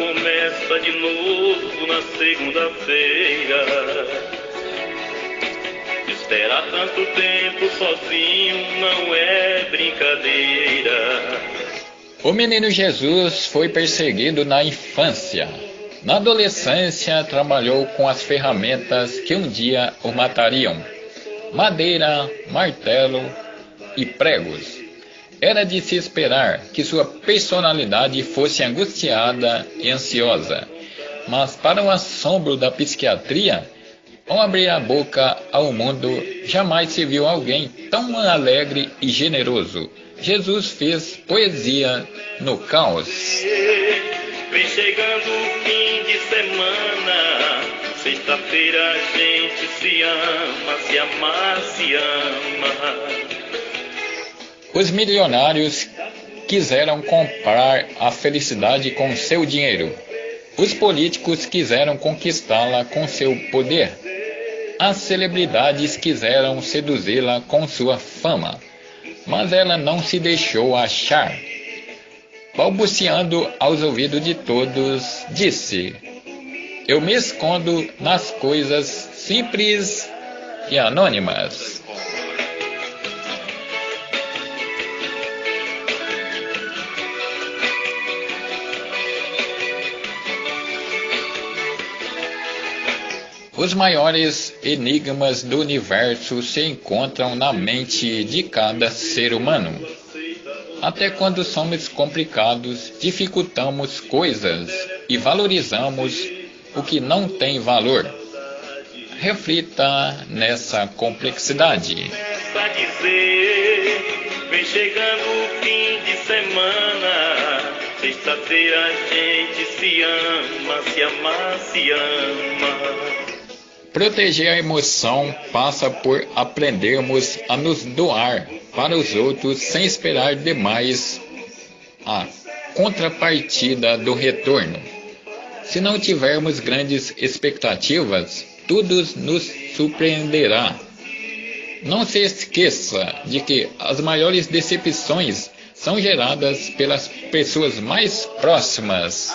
começa de novo na segunda-feira. Esperar tanto tempo sozinho não é brincadeira. O menino Jesus foi perseguido na infância. Na adolescência, trabalhou com as ferramentas que um dia o matariam: madeira, martelo e pregos. Era de se esperar que sua personalidade fosse angustiada e ansiosa, mas, para o assombro da psiquiatria, ao abrir a boca ao mundo, jamais se viu alguém tão alegre e generoso. Jesus fez poesia no caos. Vem chegando o fim de semana, sexta-feira a gente se ama, se amar, se ama. Os milionários quiseram comprar a felicidade com seu dinheiro. Os políticos quiseram conquistá-la com seu poder. As celebridades quiseram seduzi-la com sua fama, mas ela não se deixou achar. Balbuciando aos ouvidos de todos, disse: Eu me escondo nas coisas simples e anônimas. Os maiores enigmas do universo se encontram na mente de cada ser humano. Até quando somos complicados, dificultamos coisas e valorizamos o que não tem valor. Reflita nessa complexidade. Vem chegando o fim de semana. Sexta-feira a gente se ama, se ama, se ama. Proteger a emoção passa por aprendermos a nos doar para os outros sem esperar demais a contrapartida do retorno. Se não tivermos grandes expectativas, tudo nos surpreenderá. Não se esqueça de que as maiores decepções são geradas pelas pessoas mais próximas.